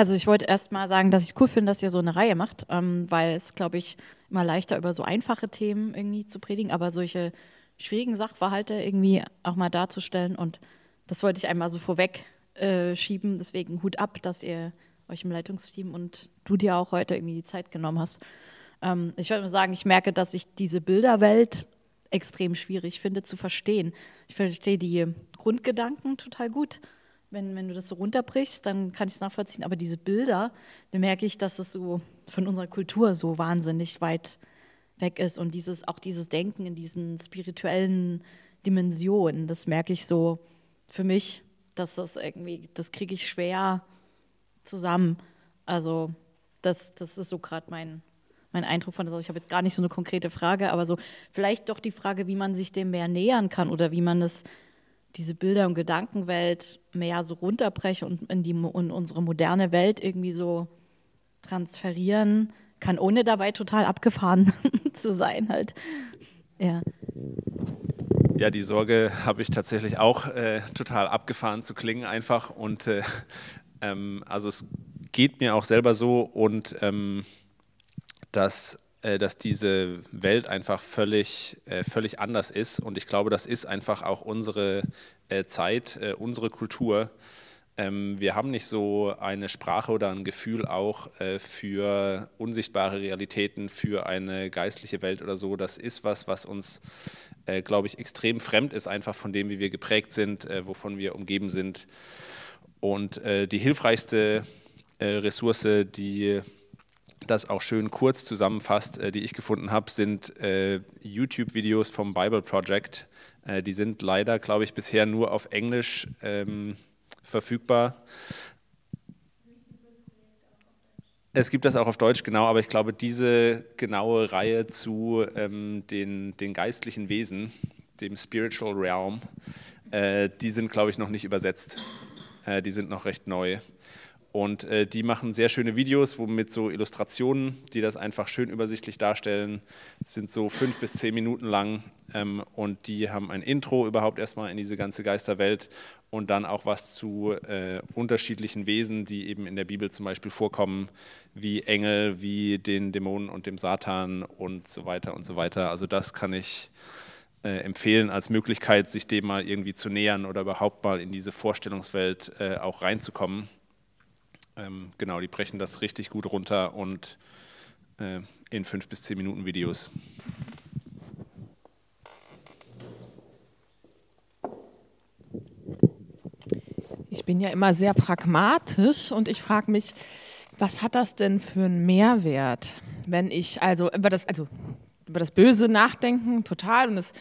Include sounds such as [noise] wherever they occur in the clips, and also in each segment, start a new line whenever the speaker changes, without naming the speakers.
Also ich wollte erst mal sagen, dass ich es cool finde, dass ihr so eine Reihe macht, ähm, weil es, glaube ich, immer leichter über so einfache Themen irgendwie zu predigen, aber solche schwierigen Sachverhalte irgendwie auch mal darzustellen und das wollte ich einmal so vorweg äh, schieben. Deswegen Hut ab, dass ihr euch im Leitungsteam und du dir auch heute irgendwie die Zeit genommen hast. Ähm, ich würde mal sagen, ich merke, dass ich diese Bilderwelt extrem schwierig finde zu verstehen. Ich verstehe die Grundgedanken total gut. Wenn, wenn du das so runterbrichst, dann kann ich es nachvollziehen. Aber diese Bilder, da merke ich, dass es so von unserer Kultur so wahnsinnig weit weg ist. Und dieses, auch dieses Denken in diesen spirituellen Dimensionen, das merke ich so für mich, dass das irgendwie, das kriege ich schwer zusammen. Also das, das ist so gerade mein, mein Eindruck von, also ich habe jetzt gar nicht so eine konkrete Frage, aber so vielleicht doch die Frage, wie man sich dem mehr nähern kann oder wie man das, diese Bilder- und Gedankenwelt mehr so runterbrechen und in, die, in unsere moderne Welt irgendwie so transferieren kann, ohne dabei total abgefahren [laughs] zu sein halt. Ja.
Ja, die Sorge habe ich tatsächlich auch äh, total abgefahren zu klingen einfach und äh, ähm, also es geht mir auch selber so und ähm, dass, äh, dass diese Welt einfach völlig, äh, völlig anders ist. Und ich glaube, das ist einfach auch unsere äh, Zeit, äh, unsere Kultur. Ähm, wir haben nicht so eine Sprache oder ein Gefühl auch äh, für unsichtbare Realitäten, für eine geistliche Welt oder so. Das ist was, was uns, äh, glaube ich, extrem fremd ist, einfach von dem, wie wir geprägt sind, wovon wir umgeben sind. Und die hilfreichste Ressource, die das auch schön kurz zusammenfasst, äh, die ich gefunden habe, sind äh, YouTube-Videos vom Bible Project. Äh, die sind leider, glaube ich, bisher nur auf Englisch ähm, verfügbar. Es gibt das auch auf Deutsch, genau, aber ich glaube, diese genaue Reihe zu ähm, den, den geistlichen Wesen, dem Spiritual Realm, äh, die sind, glaube ich, noch nicht übersetzt. Äh, die sind noch recht neu. Und äh, die machen sehr schöne Videos, wo mit so Illustrationen, die das einfach schön übersichtlich darstellen, sind so fünf bis zehn Minuten lang. Ähm, und die haben ein Intro überhaupt erstmal in diese ganze Geisterwelt und dann auch was zu äh, unterschiedlichen Wesen, die eben in der Bibel zum Beispiel vorkommen, wie Engel, wie den Dämonen und dem Satan und so weiter und so weiter. Also das kann ich äh, empfehlen als Möglichkeit, sich dem mal irgendwie zu nähern oder überhaupt mal in diese Vorstellungswelt äh, auch reinzukommen. Ähm, genau, die brechen das richtig gut runter und äh, in fünf bis zehn Minuten Videos.
Ich bin ja immer sehr pragmatisch und ich frage mich, was hat das denn für einen Mehrwert, wenn ich also über das, also über das Böse nachdenken, total und das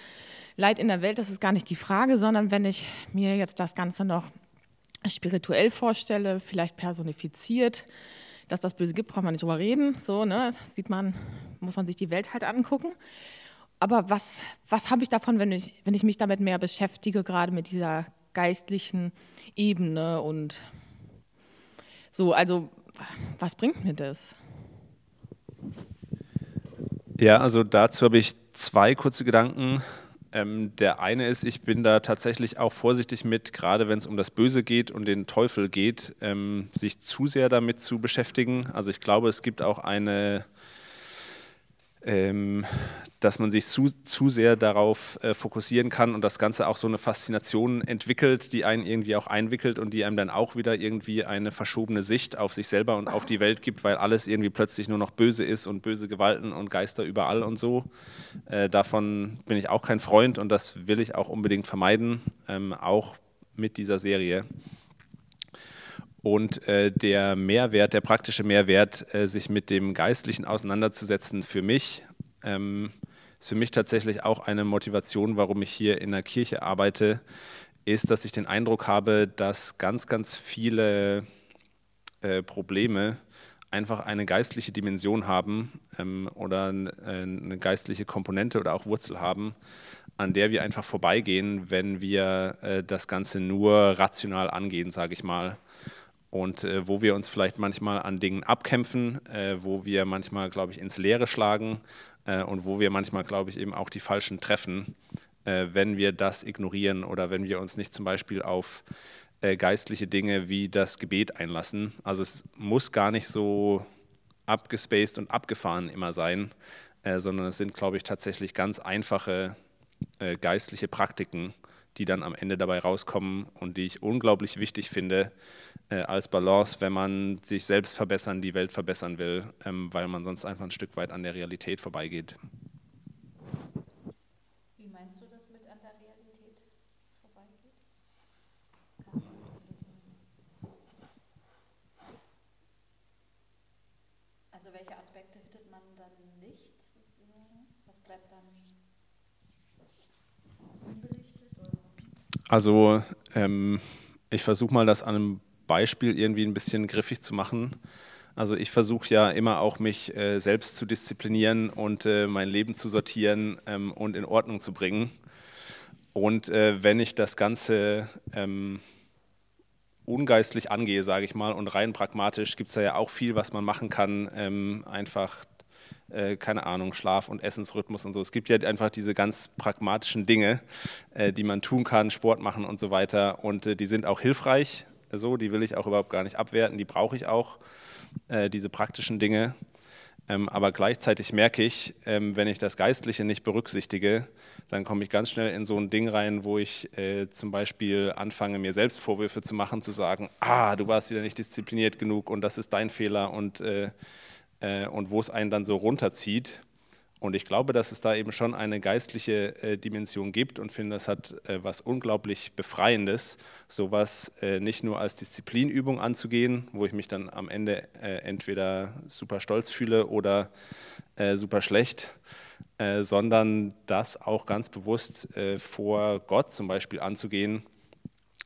Leid in der Welt, das ist gar nicht die Frage, sondern wenn ich mir jetzt das Ganze noch spirituell vorstelle, vielleicht personifiziert, dass das Böse gibt, braucht man nicht drüber reden. So, ne, sieht man, muss man sich die Welt halt angucken. Aber was, was habe ich davon, wenn ich, wenn ich mich damit mehr beschäftige, gerade mit dieser geistlichen Ebene und so, also was bringt mir das?
Ja, also dazu habe ich zwei kurze Gedanken. Ähm, der eine ist, ich bin da tatsächlich auch vorsichtig mit, gerade wenn es um das Böse geht und den Teufel geht, ähm, sich zu sehr damit zu beschäftigen. Also ich glaube, es gibt auch eine ähm, dass man sich zu, zu sehr darauf äh, fokussieren kann und das Ganze auch so eine Faszination entwickelt, die einen irgendwie auch einwickelt und die einem dann auch wieder irgendwie eine verschobene Sicht auf sich selber und auf die Welt gibt, weil alles irgendwie plötzlich nur noch böse ist und böse Gewalten und Geister überall und so. Äh, davon bin ich auch kein Freund und das will ich auch unbedingt vermeiden, ähm, auch mit dieser Serie. Und äh, der Mehrwert, der praktische Mehrwert, äh, sich mit dem Geistlichen auseinanderzusetzen, für mich, ähm, ist für mich tatsächlich auch eine Motivation, warum ich hier in der Kirche arbeite, ist, dass ich den Eindruck habe, dass ganz, ganz viele äh, Probleme einfach eine geistliche Dimension haben ähm, oder äh, eine geistliche Komponente oder auch Wurzel haben, an der wir einfach vorbeigehen, wenn wir äh, das Ganze nur rational angehen, sage ich mal und äh, wo wir uns vielleicht manchmal an Dingen abkämpfen, äh, wo wir manchmal, glaube ich, ins Leere schlagen äh, und wo wir manchmal, glaube ich, eben auch die Falschen treffen, äh, wenn wir das ignorieren oder wenn wir uns nicht zum Beispiel auf äh, geistliche Dinge wie das Gebet einlassen. Also es muss gar nicht so abgespaced und abgefahren immer sein, äh, sondern es sind, glaube ich, tatsächlich ganz einfache geistliche Praktiken, die dann am Ende dabei rauskommen und die ich unglaublich wichtig finde äh, als Balance, wenn man sich selbst verbessern, die Welt verbessern will, ähm, weil man sonst einfach ein Stück weit an der Realität vorbeigeht.
Wie meinst du das mit an der Realität vorbeigeht? Kannst du das ein bisschen. Also welche Aspekte hittet man dann nicht sozusagen? Was bleibt dann unbelichtet? Oder?
Also ähm, ich versuche mal das an einem Beispiel irgendwie ein bisschen griffig zu machen. Also ich versuche ja immer auch mich äh, selbst zu disziplinieren und äh, mein Leben zu sortieren ähm, und in Ordnung zu bringen. Und äh, wenn ich das Ganze ähm, ungeistlich angehe, sage ich mal, und rein pragmatisch, gibt es da ja auch viel, was man machen kann. Ähm, einfach, äh, keine Ahnung, Schlaf- und Essensrhythmus und so. Es gibt ja einfach diese ganz pragmatischen Dinge, äh, die man tun kann, Sport machen und so weiter. Und äh, die sind auch hilfreich so, die will ich auch überhaupt gar nicht abwerten, die brauche ich auch, äh, diese praktischen Dinge. Ähm, aber gleichzeitig merke ich, ähm, wenn ich das Geistliche nicht berücksichtige, dann komme ich ganz schnell in so ein Ding rein, wo ich äh, zum Beispiel anfange, mir selbst Vorwürfe zu machen, zu sagen, ah, du warst wieder nicht diszipliniert genug und das ist dein Fehler und, äh, äh und wo es einen dann so runterzieht. Und ich glaube, dass es da eben schon eine geistliche äh, Dimension gibt und finde, das hat äh, was unglaublich Befreiendes, sowas äh, nicht nur als Disziplinübung anzugehen, wo ich mich dann am Ende äh, entweder super stolz fühle oder äh, super schlecht, äh, sondern das auch ganz bewusst vor Gott zum Beispiel anzugehen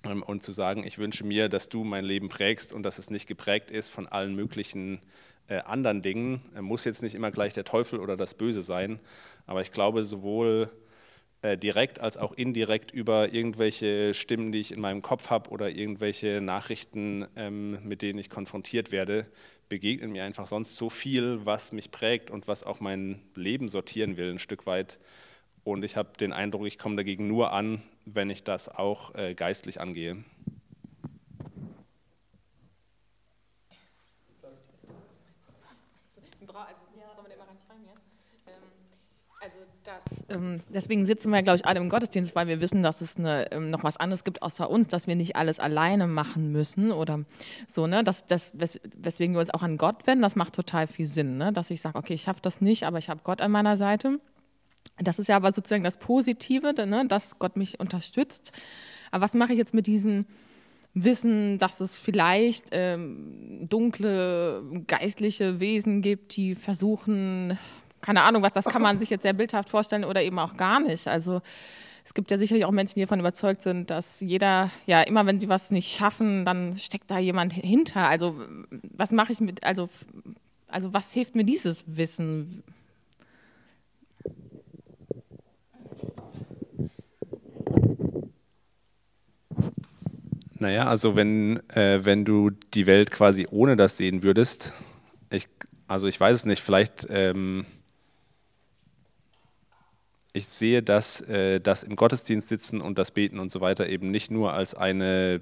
ähm, und zu sagen, ich wünsche mir, dass du mein Leben prägst und dass es nicht geprägt ist von allen möglichen äh, anderen Dingen. Muss jetzt nicht immer gleich der Teufel oder das Böse sein, aber ich glaube, sowohl äh, direkt als auch indirekt über irgendwelche Stimmen, die ich in meinem Kopf habe oder irgendwelche Nachrichten, ähm, mit denen ich konfrontiert werde, begegnet mir einfach sonst so viel, was mich prägt und was auch mein Leben sortieren will, ein Stück weit. Und ich habe den Eindruck, ich komme dagegen nur an, wenn ich das auch äh, geistlich angehe.
Das, ähm, deswegen sitzen wir, glaube ich, alle im Gottesdienst, weil wir wissen, dass es eine, ähm, noch was anderes gibt außer uns, dass wir nicht alles alleine machen müssen oder so, ne? Das, das, wes weswegen wir uns auch an Gott wenden, das macht total viel Sinn, ne? Dass ich sage, okay, ich schaffe das nicht, aber ich habe Gott an meiner Seite. Das ist ja aber sozusagen das Positive, ne? dass Gott mich unterstützt. Aber was mache ich jetzt mit diesem Wissen, dass es vielleicht ähm, dunkle geistliche Wesen gibt, die versuchen, keine Ahnung, was das kann man sich jetzt sehr bildhaft vorstellen oder eben auch gar nicht. Also es gibt ja sicherlich auch Menschen, die davon überzeugt sind, dass jeder, ja, immer wenn sie was nicht schaffen, dann steckt da jemand hinter. Also was mache ich mit, also, also was hilft mir dieses Wissen?
Naja, also wenn, äh, wenn du die Welt quasi ohne das sehen würdest, ich, also ich weiß es nicht, vielleicht ähm, ich sehe, dass äh, das im Gottesdienst sitzen und das Beten und so weiter eben nicht nur als eine,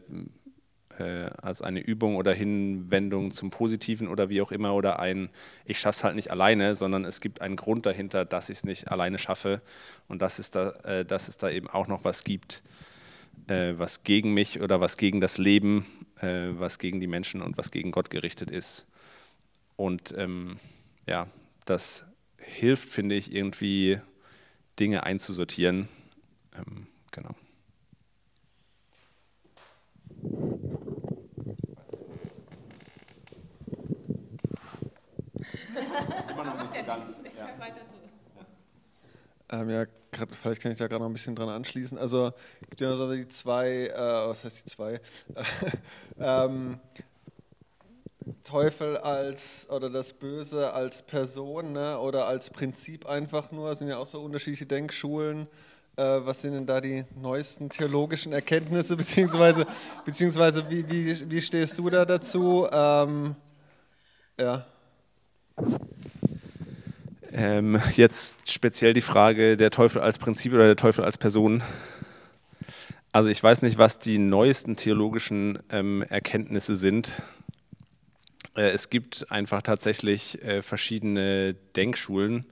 äh, als eine Übung oder Hinwendung zum Positiven oder wie auch immer oder ein, ich schaffe es halt nicht alleine, sondern es gibt einen Grund dahinter, dass ich es nicht alleine schaffe und dass es da, äh, dass es da eben auch noch was gibt, äh, was gegen mich oder was gegen das Leben, äh, was gegen die Menschen und was gegen Gott gerichtet ist. Und ähm, ja, das hilft, finde ich, irgendwie Dinge einzusortieren. Ähm, genau.
Immer noch nicht so ganz. [laughs] Ja. Ähm, ja, grad, vielleicht kann ich da gerade noch ein bisschen dran anschließen. Also es gibt ja so die zwei, äh, was heißt die zwei? [laughs] ähm, Teufel als oder das Böse als Person ne, oder als Prinzip einfach nur, das sind ja auch so unterschiedliche Denkschulen. Äh, was sind denn da die neuesten theologischen Erkenntnisse, [laughs] beziehungsweise, beziehungsweise wie, wie, wie stehst du da dazu? Ähm, ja.
Ähm, jetzt speziell die Frage, der Teufel als Prinzip oder der Teufel als Person. Also ich weiß nicht, was die neuesten theologischen ähm, Erkenntnisse sind. Äh, es gibt einfach tatsächlich äh, verschiedene Denkschulen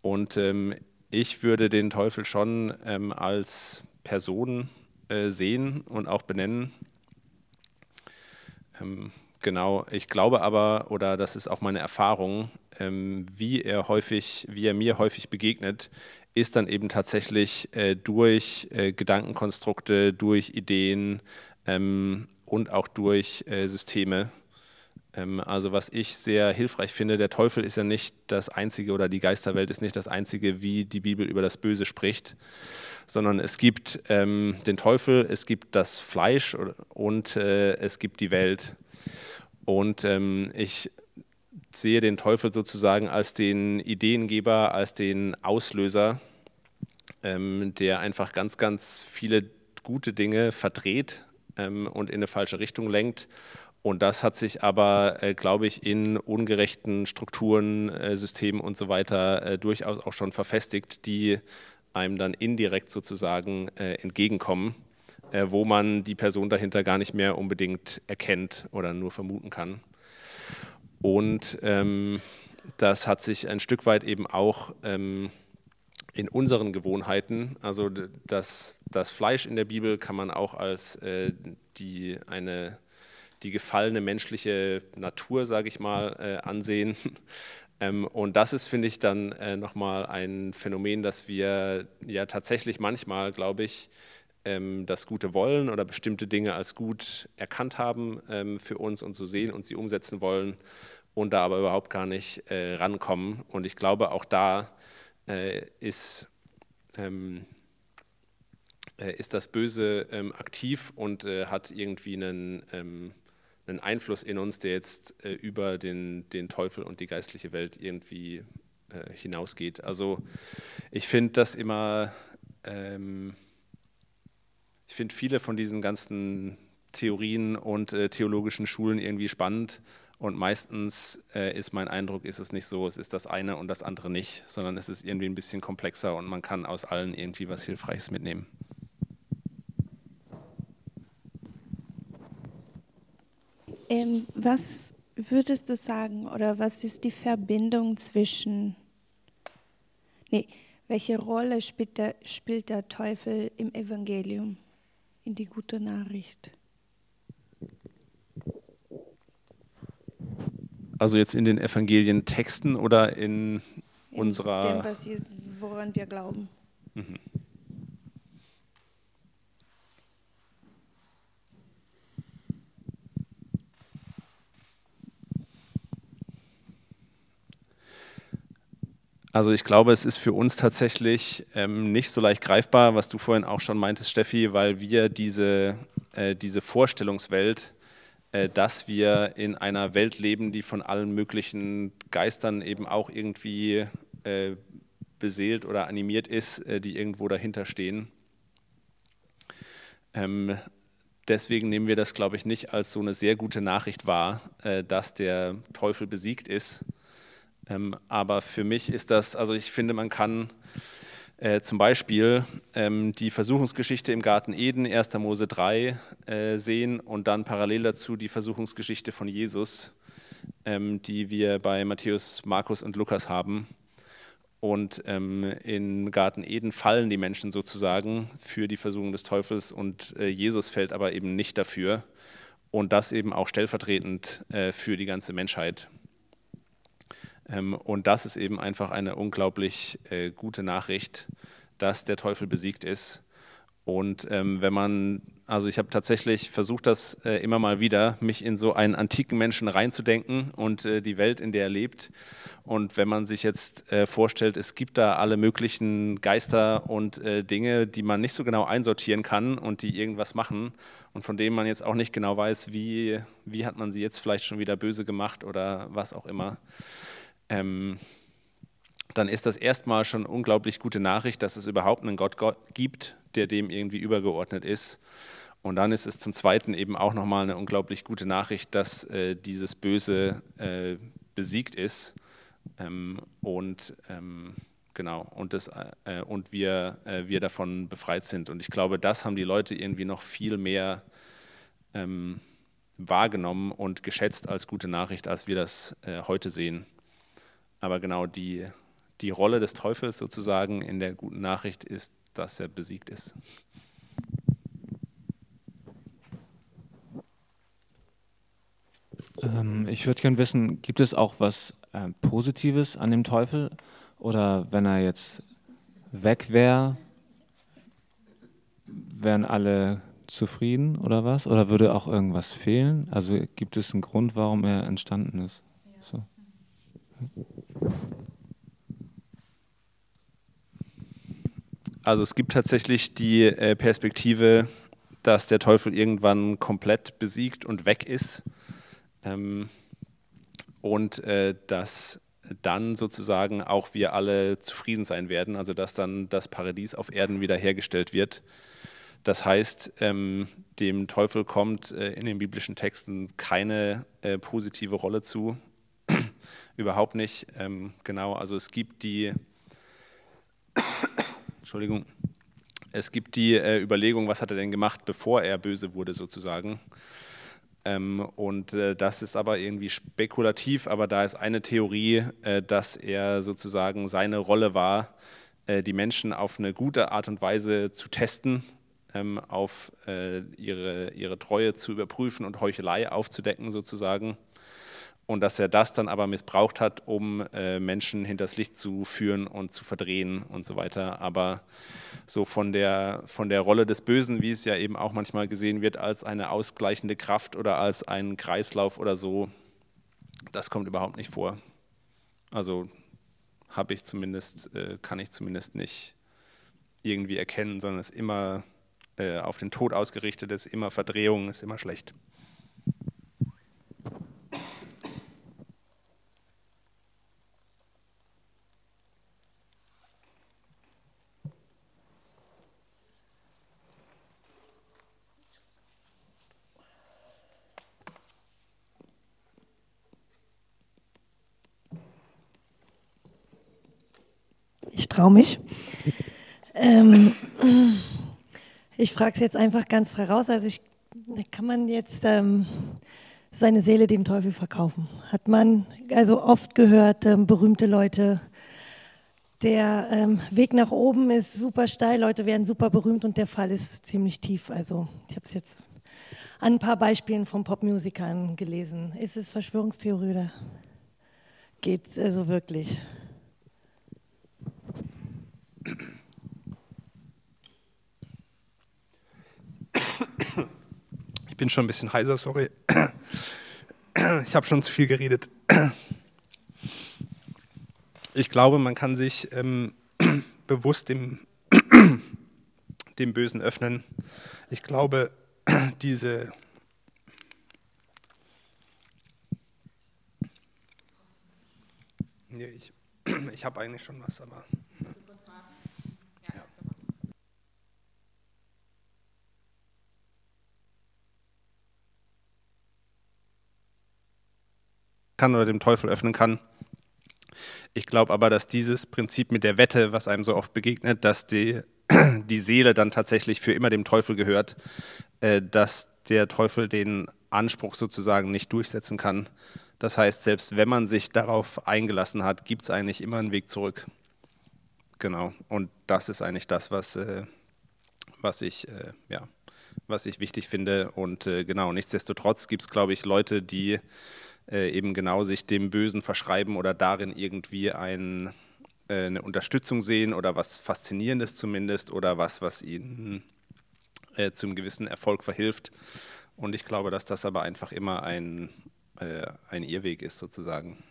und ähm, ich würde den Teufel schon ähm, als Person äh, sehen und auch benennen. Ähm, genau, ich glaube aber, oder das ist auch meine Erfahrung, wie er häufig, wie er mir häufig begegnet, ist dann eben tatsächlich durch Gedankenkonstrukte, durch Ideen und auch durch Systeme. Ähm, also was ich sehr hilfreich finde, der Teufel ist ja nicht das Einzige oder die Geisterwelt ist nicht das Einzige, wie die Bibel über das Böse spricht, sondern es gibt ähm, den Teufel, es gibt das Fleisch und äh, es gibt die Welt. Und ähm, ich sehe den Teufel sozusagen als den Ideengeber, als den Auslöser, ähm, der einfach ganz, ganz viele gute Dinge verdreht ähm, und in eine falsche Richtung lenkt. Und das hat sich aber, äh, glaube ich, in ungerechten Strukturen, äh, Systemen und so weiter äh, durchaus auch schon verfestigt, die einem dann indirekt sozusagen äh, entgegenkommen, äh, wo man die Person dahinter gar nicht mehr unbedingt erkennt oder nur vermuten kann. Und ähm, das hat sich ein Stück weit eben auch ähm, in unseren Gewohnheiten, also das, das Fleisch in der Bibel kann man auch als äh, die, eine, die gefallene menschliche Natur, sage ich mal, äh, ansehen. [laughs] Ähm, und das ist, finde ich, dann äh, nochmal ein Phänomen, dass wir ja tatsächlich manchmal, glaube ich, ähm, das Gute wollen oder bestimmte Dinge als gut erkannt haben ähm, für uns und so sehen und sie umsetzen wollen und da aber überhaupt gar nicht äh, rankommen. Und ich glaube, auch da äh, ist, ähm, äh, ist das Böse ähm, aktiv und äh, hat irgendwie einen, ähm, einen Einfluss in uns, der jetzt äh, über den, den Teufel und die geistliche Welt irgendwie äh, hinausgeht. Also ich finde das immer, ähm, ich finde viele von diesen ganzen Theorien und theologischen Schulen irgendwie spannend und meistens äh, ist mein Eindruck, ist es nicht so, es ist das eine und das andere nicht, sondern es ist irgendwie ein bisschen komplexer und man kann aus allen irgendwie was Hilfreiches mitnehmen.
Ähm, was würdest du sagen oder was ist die Verbindung zwischen, nee, welche Rolle spielt der, spielt der Teufel im Evangelium, in die gute Nachricht?
Also jetzt in den Evangelientexten oder in, in unserer.
Dem, was Jesus, woran wir glauben. Mhm.
Also ich glaube, es ist für uns tatsächlich ähm, nicht so leicht greifbar, was du vorhin auch schon meintest, Steffi, weil wir diese, äh, diese Vorstellungswelt äh, dass wir in einer Welt leben, die von allen möglichen Geistern eben auch irgendwie äh, beseelt oder animiert ist, äh, die irgendwo dahinter stehen. Ähm, deswegen nehmen wir das, glaube ich, nicht als so eine sehr gute Nachricht wahr, dass der Teufel besiegt ist. Ähm, aber für mich ist das, also ich finde, man kann äh, zum Beispiel ähm, die Versuchungsgeschichte im Garten Eden, 1. Mose 3, äh, sehen und dann parallel dazu die Versuchungsgeschichte von Jesus, ähm, die wir bei Matthäus, Markus und Lukas haben. Und ähm, im Garten Eden fallen die Menschen sozusagen für die Versuchung des Teufels und äh, Jesus fällt aber eben nicht dafür. Und das eben auch stellvertretend äh, für die ganze Menschheit. Ähm, und das ist eben einfach eine unglaublich äh, gute Nachricht, dass der Teufel besiegt ist. Und ähm, wenn man, also ich habe tatsächlich versucht, das äh, immer mal wieder, mich in so einen antiken Menschen reinzudenken und äh, die Welt, in der er lebt. Und wenn man sich jetzt vorstellt, es gibt da alle möglichen Geister und Dinge, die man nicht so genau einsortieren kann und die irgendwas machen und von denen man jetzt auch nicht genau weiß, wie, wie hat man sie jetzt vielleicht schon wieder böse gemacht oder was auch immer ähm, dann ist das erstmal schon unglaublich gute Nachricht, dass es überhaupt einen Gott, gibt, der dem irgendwie übergeordnet ist. Und dann ist es zum Zweiten eben auch nochmal eine unglaublich gute Nachricht, dass äh, dieses Böse äh, besiegt ist. Ähm, und ähm, genau, und, das, äh, und wir, äh, wir davon befreit sind. Und ich glaube, das haben die Leute irgendwie noch viel mehr ähm, wahrgenommen und geschätzt als gute Nachricht, als wir das äh, heute sehen. Aber genau die, die Rolle des Teufels sozusagen in der guten Nachricht ist, dass er besiegt ist.
Ähm, ich würde gerne wissen, gibt es auch was äh, Positives an dem Teufel? Oder wenn er jetzt weg wäre, wären alle zufrieden oder was? Oder würde auch irgendwas fehlen? Also gibt es einen Grund, warum er entstanden ist? So.
Also es gibt tatsächlich die äh, Perspektive, dass der Teufel irgendwann komplett besiegt und weg ist ähm, und äh, dass dann sozusagen auch wir alle zufrieden sein werden, also dass dann das Paradies auf Erden wiederhergestellt wird. Das heißt, ähm, dem Teufel kommt äh, in den biblischen Texten keine äh, positive Rolle zu, [clears throat] überhaupt nicht. Ähm, genau, also es gibt die, Entschuldigung, es gibt die äh, Überlegung, was hat er denn gemacht, bevor er böse wurde sozusagen. Ähm, und äh, das ist aber irgendwie spekulativ, aber da ist eine Theorie, äh, dass er sozusagen seine Rolle war, äh, die Menschen auf eine gute Art und Weise zu testen, ähm, auf äh, ihre, ihre Treue zu überprüfen und Heuchelei aufzudecken sozusagen und dass er das dann aber missbraucht hat, um äh, Menschen hinters Licht zu führen und zu verdrehen und so weiter. Aber so von der, von der Rolle des Bösen, wie es ja eben auch manchmal gesehen wird, als eine ausgleichende Kraft oder als ein Kreislauf oder so, das kommt überhaupt nicht vor. Also habe ich zumindest, äh, kann ich zumindest nicht irgendwie erkennen, sondern es ist immer äh, auf den Tod ausgerichtet, ist immer Verdrehung, ist immer schlecht.
Traue mich. Ähm, ich frage es jetzt einfach ganz frei raus. Also ich, kann man jetzt ähm, seine Seele dem Teufel verkaufen? Hat man also oft gehört, ähm, berühmte Leute, der ähm, Weg nach oben ist super steil, Leute werden super berühmt und der Fall ist ziemlich tief. Also ich habe es jetzt an ein paar Beispielen von Popmusikern gelesen. Ist es Verschwörungstheorie oder geht es also wirklich?
Bin schon ein bisschen heiser, sorry. [clears throat] Ich habe schon zu viel geredet. [clears throat] Ich glaube, man kann sich ähm, [clears throat] bewusst dem, dem Bösen öffnen. Ich glaube, diese Nee, ich, ich habe eigentlich schon was, aber. Kann oder dem Teufel öffnen kann. Ich glaube aber, dass dieses Prinzip mit der Wette, was einem so oft begegnet, dass die, [clears throat] die Seele dann tatsächlich für immer dem Teufel gehört, äh, dass der Teufel den Anspruch sozusagen nicht durchsetzen kann. Das heißt, selbst wenn man sich darauf eingelassen hat, gibt es eigentlich immer einen Weg zurück. Genau. Und das ist eigentlich das, was, äh, was, ich, äh, ja, was ich wichtig finde. Und genau, nichtsdestotrotz gibt es, glaube ich, Leute, die äh, eben genau sich dem Bösen verschreiben oder darin irgendwie ein, äh, eine Unterstützung sehen oder was Faszinierendes zumindest oder was, was ihnen äh, zum gewissen Erfolg verhilft. Und ich glaube, dass das aber einfach immer ein, äh, ein Irrweg ist sozusagen.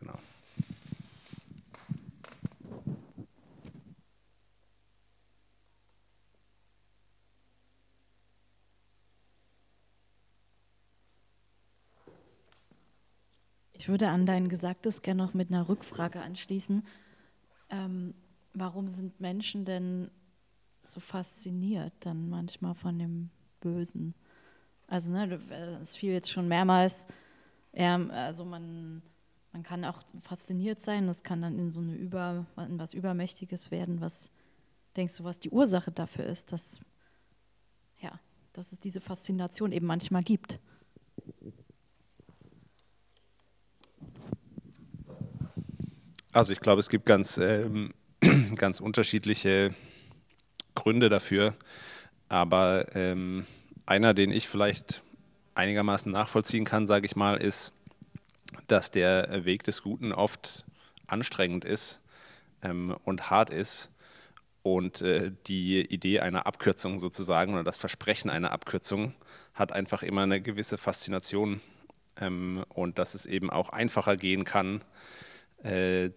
Genau.
Ich würde an dein Gesagtes gerne noch mit einer Rückfrage anschließen. Ähm, warum sind Menschen denn so fasziniert dann manchmal von dem Bösen? Also, ne, es fiel jetzt schon mehrmals, ja, also man man kann auch fasziniert sein, das kann dann in so eine Über, in was Übermächtiges werden. Was denkst du, was die Ursache dafür ist, dass, ja, dass es diese Faszination eben manchmal gibt?
Also ich glaube, es gibt ganz, ähm, [clears throat] ganz unterschiedliche Gründe dafür. Aber ähm, einer, den ich vielleicht einigermaßen nachvollziehen kann, sage ich mal, ist, dass der Weg des Guten oft anstrengend ist ähm, und hart ist und äh, die Idee einer Abkürzung sozusagen oder das Versprechen einer Abkürzung hat einfach immer eine gewisse Faszination ähm, und dass es eben auch einfacher gehen kann,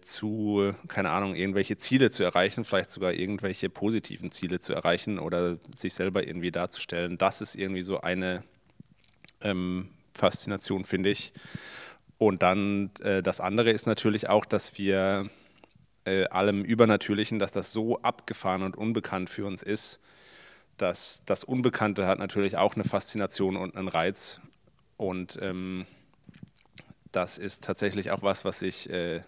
zu, keine Ahnung, irgendwelche Ziele zu erreichen, vielleicht sogar irgendwelche positiven Ziele zu erreichen oder sich selber irgendwie darzustellen. Das ist irgendwie so eine ähm, Faszination, finde ich. Und dann äh, das andere ist natürlich auch, dass wir äh, allem Übernatürlichen, dass das so abgefahren und unbekannt für uns ist, dass das Unbekannte hat natürlich auch eine Faszination und einen Reiz. Und ähm, das ist tatsächlich auch was, was ich äh,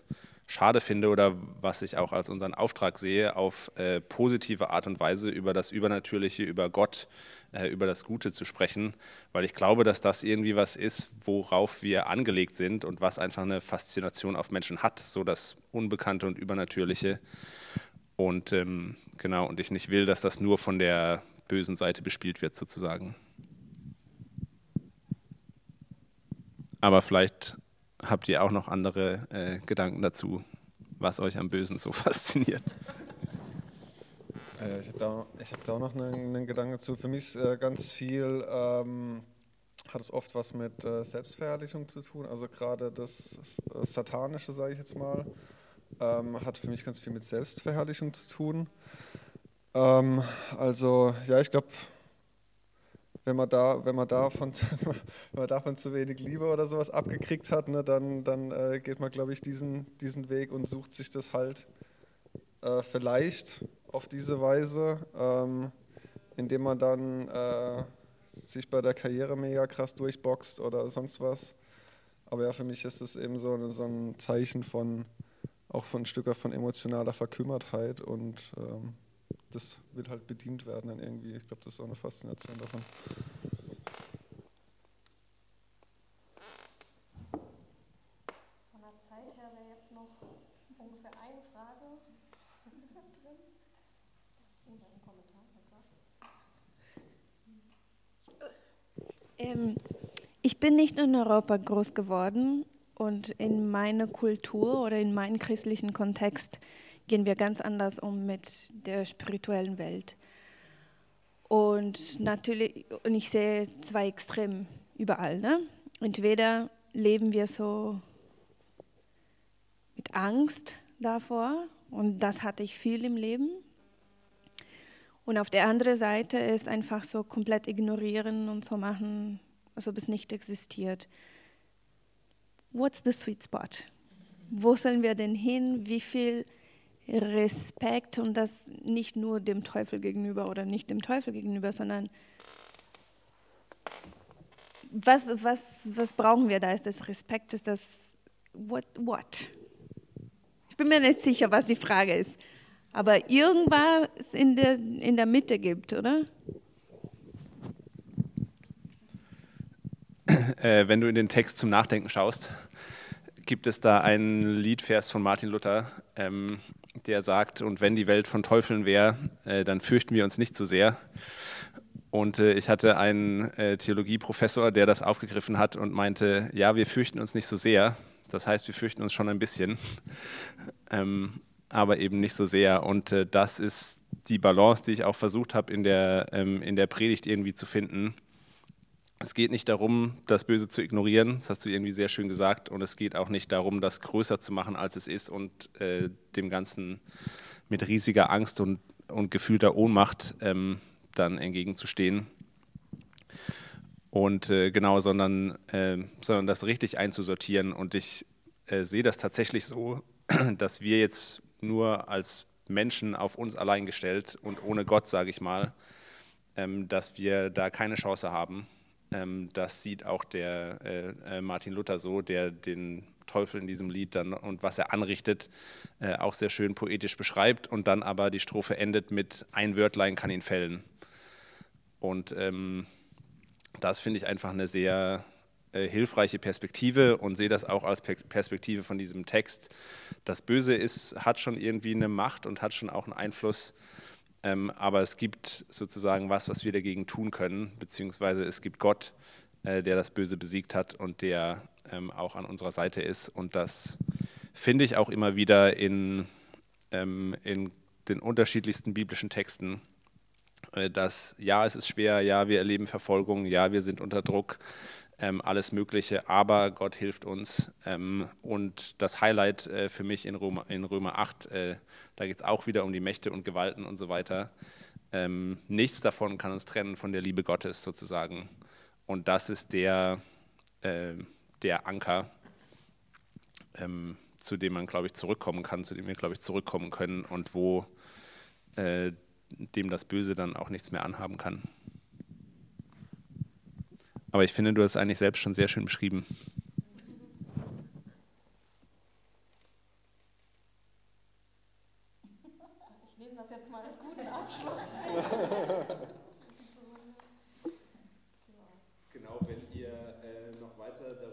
schade finde oder was ich auch als unseren Auftrag sehe, auf äh, positive Art und Weise über das Übernatürliche, über Gott, äh, über das Gute zu sprechen, weil ich glaube, dass das irgendwie was ist, worauf wir angelegt sind und was einfach eine Faszination auf Menschen hat, so das Unbekannte und Übernatürliche. Und ähm, genau, und ich nicht will, dass das nur von der bösen Seite bespielt wird, sozusagen. Aber vielleicht habt ihr auch noch andere äh, Gedanken dazu, was euch am Bösen so [laughs] fasziniert?
Äh, ich habe da, hab da auch noch einen, einen Gedanken dazu. Für mich ist äh, ganz viel, ähm, hat es oft was mit äh, Selbstverherrlichung zu tun. Also gerade das, das Satanische, sage ich jetzt mal, ähm, hat für mich ganz viel mit Selbstverherrlichung zu tun. Ähm, also ja, ich glaube, wenn man da, wenn man davon, [laughs] wenn man davon zu wenig Liebe oder sowas abgekriegt hat, ne, dann, dann äh, geht man, glaube ich, diesen, diesen Weg und sucht sich das halt äh, vielleicht auf diese Weise, ähm, indem man dann äh, sich bei der Karriere mega krass durchboxt oder sonst was. Aber ja, für mich ist es eben so, so ein Zeichen von, auch von ein Stück von emotionaler Verkümmertheit und ähm, das wird halt bedient werden dann irgendwie. Ich glaube, das ist auch eine Faszination davon.
Von der Zeit her wäre jetzt noch ungefähr eine Frage [laughs] drin. Und ein Kommentar.
Ähm, ich bin nicht in Europa groß geworden und in meiner Kultur oder in meinem christlichen Kontext gehen wir ganz anders um mit der spirituellen Welt. Und natürlich, und ich sehe zwei Extreme überall. Ne? Entweder leben wir so mit Angst davor, und das hatte ich viel im Leben. Und auf der anderen Seite ist einfach so komplett ignorieren und so machen, als ob es nicht existiert. What's the sweet spot? Wo sollen wir denn hin? Wie viel Respekt und das nicht nur dem Teufel gegenüber oder nicht dem Teufel gegenüber, sondern was, was, was brauchen wir da? Ist das Respekt? Ist das what? what? Ich bin mir nicht sicher, was die Frage ist. Aber irgendwas in der, in der Mitte gibt, oder?
Äh, wenn du in den Text zum Nachdenken schaust, gibt es da einen Liedvers von Martin Luther, ähm, der sagt, und wenn die Welt von Teufeln wäre, äh, dann fürchten wir uns nicht so sehr. Und äh, ich hatte einen äh, Theologieprofessor, der das aufgegriffen hat und meinte, ja, wir fürchten uns nicht so sehr. Das heißt, wir fürchten uns schon ein bisschen, [laughs] ähm, aber eben nicht so sehr. Und äh, das ist die Balance, die ich auch versucht habe, in ähm, in der Predigt irgendwie zu finden es geht nicht darum, das Böse zu ignorieren, das hast du irgendwie sehr schön gesagt, und es geht auch nicht darum, das größer zu machen, als es ist und äh, dem Ganzen mit riesiger Angst und, und gefühlter Ohnmacht ähm, dann entgegenzustehen. Und äh, genau, sondern, äh, sondern das richtig einzusortieren. Und ich äh, sehe das tatsächlich so, [clears throat] dass wir jetzt nur als Menschen auf uns allein gestellt und ohne Gott, sage ich mal, ähm, dass wir da keine Chance haben das sieht auch der äh, äh, Martin Luther so, der den Teufel in diesem Lied dann und was er anrichtet, äh, auch sehr schön poetisch beschreibt und dann aber die Strophe endet mit ein Wörtlein kann ihn fällen. Und ähm, das finde ich einfach eine sehr hilfreiche Perspektive und sehe das auch als Perspektive von diesem Text. Das Böse ist, hat schon irgendwie eine Macht und hat schon auch einen Einfluss, ähm, aber es gibt sozusagen was, was wir dagegen tun können, beziehungsweise es gibt Gott, äh, der das Böse besiegt hat und der ähm, auch an unserer Seite ist. Und das finde ich auch immer wieder in, ähm, in den unterschiedlichsten biblischen Texten, äh, dass ja, es ist schwer, ja, wir erleben Verfolgung, ja, wir sind unter Druck, ähm, alles Mögliche, aber Gott hilft uns. Ähm, und das Highlight äh, für mich in Römer, in Römer 8, äh, da geht es auch wieder um die Mächte und Gewalten und so weiter. Ähm, nichts davon kann uns trennen von der Liebe Gottes sozusagen. Und das ist der, äh, der Anker, ähm, zu dem man, glaube ich, zurückkommen kann, zu dem wir, glaube ich, zurückkommen können und wo äh, dem das Böse dann auch nichts mehr anhaben kann. Aber ich finde, du hast es eigentlich selbst schon sehr schön beschrieben.
Ich [laughs]